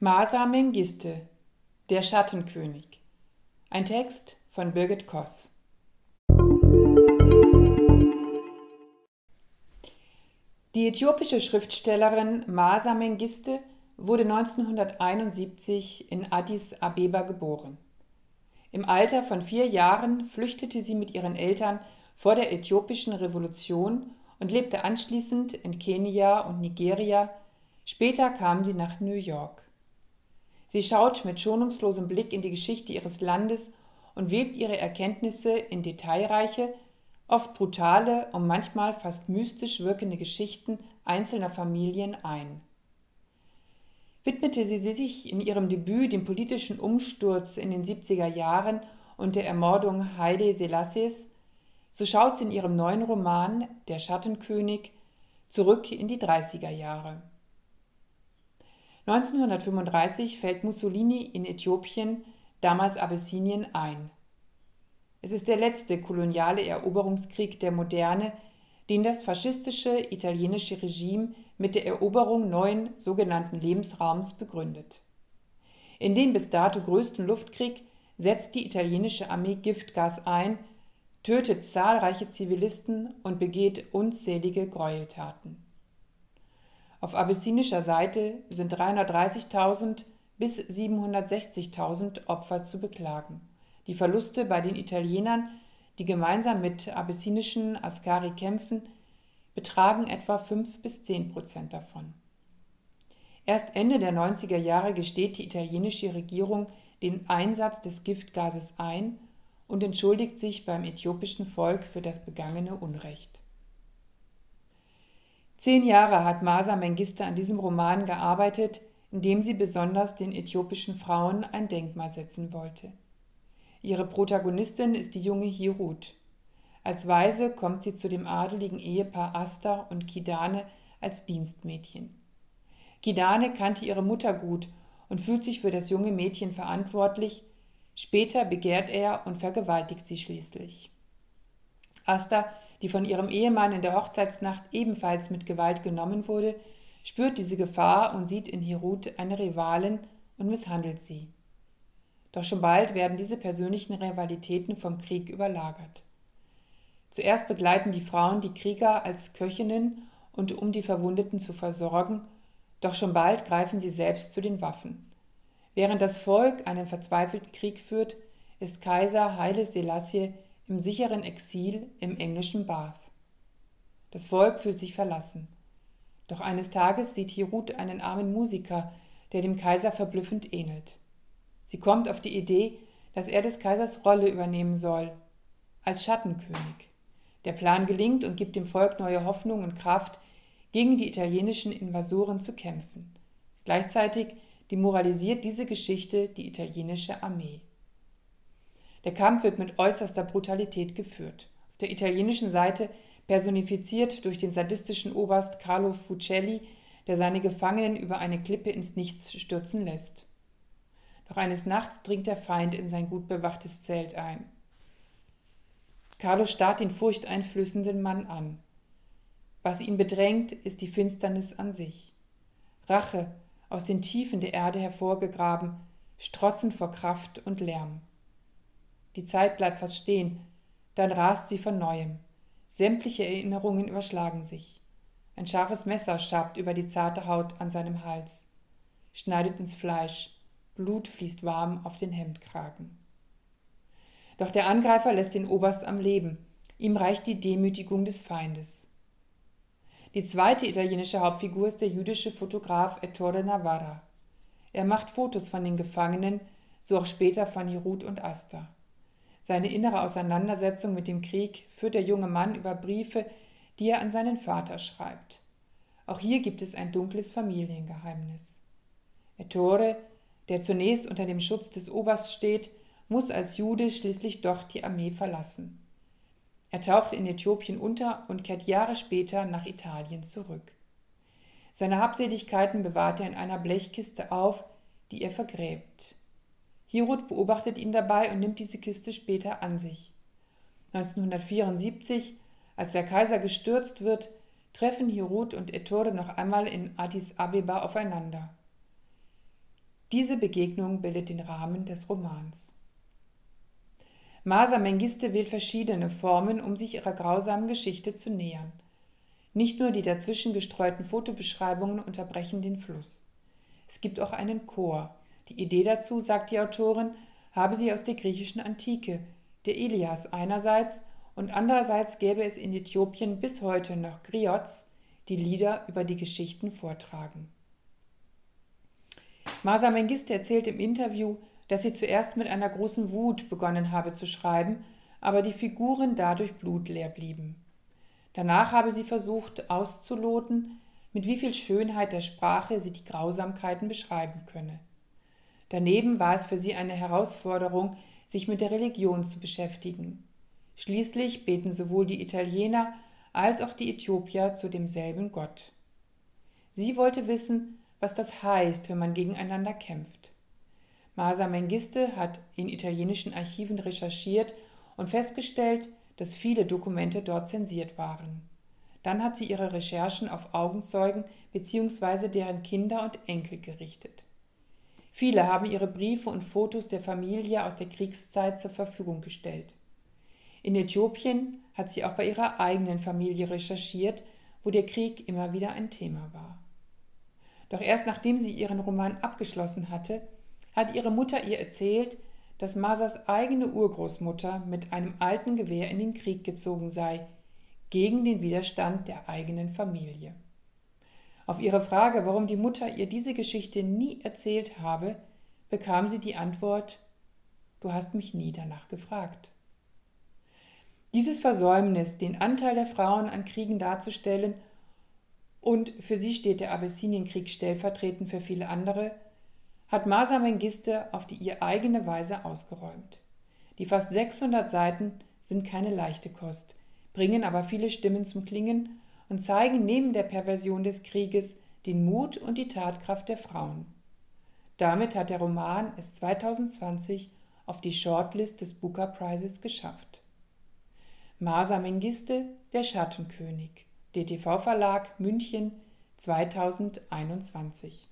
Masa Mengiste, der Schattenkönig. Ein Text von Birgit Koss. Die äthiopische Schriftstellerin Masa Mengiste wurde 1971 in Addis Abeba geboren. Im Alter von vier Jahren flüchtete sie mit ihren Eltern vor der äthiopischen Revolution und lebte anschließend in Kenia und Nigeria. Später kam sie nach New York. Sie schaut mit schonungslosem Blick in die Geschichte ihres Landes und webt ihre Erkenntnisse in detailreiche, oft brutale und manchmal fast mystisch wirkende Geschichten einzelner Familien ein. Widmete sie sich in ihrem Debüt dem politischen Umsturz in den 70er Jahren und der Ermordung Haile Selassies, so schaut sie in ihrem neuen Roman Der Schattenkönig zurück in die 30er Jahre. 1935 fällt Mussolini in Äthiopien, damals Abessinien, ein. Es ist der letzte koloniale Eroberungskrieg der Moderne, den das faschistische italienische Regime mit der Eroberung neuen sogenannten Lebensraums begründet. In dem bis dato größten Luftkrieg setzt die italienische Armee Giftgas ein, tötet zahlreiche Zivilisten und begeht unzählige Gräueltaten. Auf abessinischer Seite sind 330.000 bis 760.000 Opfer zu beklagen. Die Verluste bei den Italienern, die gemeinsam mit abessinischen Askari kämpfen, betragen etwa 5 bis 10 Prozent davon. Erst Ende der 90er Jahre gesteht die italienische Regierung den Einsatz des Giftgases ein und entschuldigt sich beim äthiopischen Volk für das begangene Unrecht. Zehn Jahre hat Masa Mengiste an diesem Roman gearbeitet, in dem sie besonders den äthiopischen Frauen ein Denkmal setzen wollte. Ihre Protagonistin ist die junge Hirut. Als Weise kommt sie zu dem adeligen Ehepaar Asta und Kidane als Dienstmädchen. Kidane kannte ihre Mutter gut und fühlt sich für das junge Mädchen verantwortlich. Später begehrt er und vergewaltigt sie schließlich. Asta die von ihrem Ehemann in der Hochzeitsnacht ebenfalls mit Gewalt genommen wurde, spürt diese Gefahr und sieht in Hirut eine Rivalin und misshandelt sie. Doch schon bald werden diese persönlichen Rivalitäten vom Krieg überlagert. Zuerst begleiten die Frauen die Krieger als Köchinnen und um die Verwundeten zu versorgen, doch schon bald greifen sie selbst zu den Waffen. Während das Volk einen verzweifelten Krieg führt, ist Kaiser Haile Selassie im sicheren Exil im englischen Bath. Das Volk fühlt sich verlassen. Doch eines Tages sieht Hirut einen armen Musiker, der dem Kaiser verblüffend ähnelt. Sie kommt auf die Idee, dass er des Kaisers Rolle übernehmen soll, als Schattenkönig. Der Plan gelingt und gibt dem Volk neue Hoffnung und Kraft, gegen die italienischen Invasoren zu kämpfen. Gleichzeitig demoralisiert diese Geschichte die italienische Armee. Der Kampf wird mit äußerster Brutalität geführt. Auf der italienischen Seite personifiziert durch den sadistischen Oberst Carlo Fucelli, der seine Gefangenen über eine Klippe ins Nichts stürzen lässt. Doch eines Nachts dringt der Feind in sein gut bewachtes Zelt ein. Carlo starrt den furchteinflößenden Mann an. Was ihn bedrängt, ist die Finsternis an sich. Rache, aus den Tiefen der Erde hervorgegraben, strotzend vor Kraft und Lärm. Die Zeit bleibt fast stehen, dann rast sie von neuem. Sämtliche Erinnerungen überschlagen sich. Ein scharfes Messer schabt über die zarte Haut an seinem Hals, schneidet ins Fleisch, Blut fließt warm auf den Hemdkragen. Doch der Angreifer lässt den Oberst am Leben, ihm reicht die Demütigung des Feindes. Die zweite italienische Hauptfigur ist der jüdische Fotograf Ettore Navarra. Er macht Fotos von den Gefangenen, so auch später von Hirut und Asta. Seine innere Auseinandersetzung mit dem Krieg führt der junge Mann über Briefe, die er an seinen Vater schreibt. Auch hier gibt es ein dunkles Familiengeheimnis. Ettore, der zunächst unter dem Schutz des Obersts steht, muss als Jude schließlich doch die Armee verlassen. Er taucht in Äthiopien unter und kehrt Jahre später nach Italien zurück. Seine Habseligkeiten bewahrt er in einer Blechkiste auf, die er vergräbt. Hirut beobachtet ihn dabei und nimmt diese Kiste später an sich. 1974, als der Kaiser gestürzt wird, treffen Hirut und Ettore noch einmal in Addis Abeba aufeinander. Diese Begegnung bildet den Rahmen des Romans. Masa Mengiste wählt verschiedene Formen, um sich ihrer grausamen Geschichte zu nähern. Nicht nur die dazwischen gestreuten Fotobeschreibungen unterbrechen den Fluss. Es gibt auch einen Chor. Die Idee dazu, sagt die Autorin, habe sie aus der griechischen Antike, der Ilias einerseits und andererseits gäbe es in Äthiopien bis heute noch Griots, die Lieder über die Geschichten vortragen. Masa Mengiste erzählt im Interview, dass sie zuerst mit einer großen Wut begonnen habe zu schreiben, aber die Figuren dadurch blutleer blieben. Danach habe sie versucht auszuloten, mit wie viel Schönheit der Sprache sie die Grausamkeiten beschreiben könne. Daneben war es für sie eine Herausforderung, sich mit der Religion zu beschäftigen. Schließlich beten sowohl die Italiener als auch die Äthiopier zu demselben Gott. Sie wollte wissen, was das heißt, wenn man gegeneinander kämpft. Masa Mengiste hat in italienischen Archiven recherchiert und festgestellt, dass viele Dokumente dort zensiert waren. Dann hat sie ihre Recherchen auf Augenzeugen bzw. deren Kinder und Enkel gerichtet. Viele haben ihre Briefe und Fotos der Familie aus der Kriegszeit zur Verfügung gestellt. In Äthiopien hat sie auch bei ihrer eigenen Familie recherchiert, wo der Krieg immer wieder ein Thema war. Doch erst nachdem sie ihren Roman abgeschlossen hatte, hat ihre Mutter ihr erzählt, dass Masas eigene Urgroßmutter mit einem alten Gewehr in den Krieg gezogen sei, gegen den Widerstand der eigenen Familie. Auf ihre Frage, warum die Mutter ihr diese Geschichte nie erzählt habe, bekam sie die Antwort Du hast mich nie danach gefragt. Dieses Versäumnis, den Anteil der Frauen an Kriegen darzustellen, und für sie steht der Abessinienkrieg stellvertretend für viele andere, hat Masa Mengiste auf die ihr eigene Weise ausgeräumt. Die fast 600 Seiten sind keine leichte Kost, bringen aber viele Stimmen zum Klingen und zeigen neben der Perversion des Krieges den Mut und die Tatkraft der Frauen. Damit hat der Roman es 2020 auf die Shortlist des Booker Prizes geschafft. Masa Mengiste, der Schattenkönig, DTV Verlag München 2021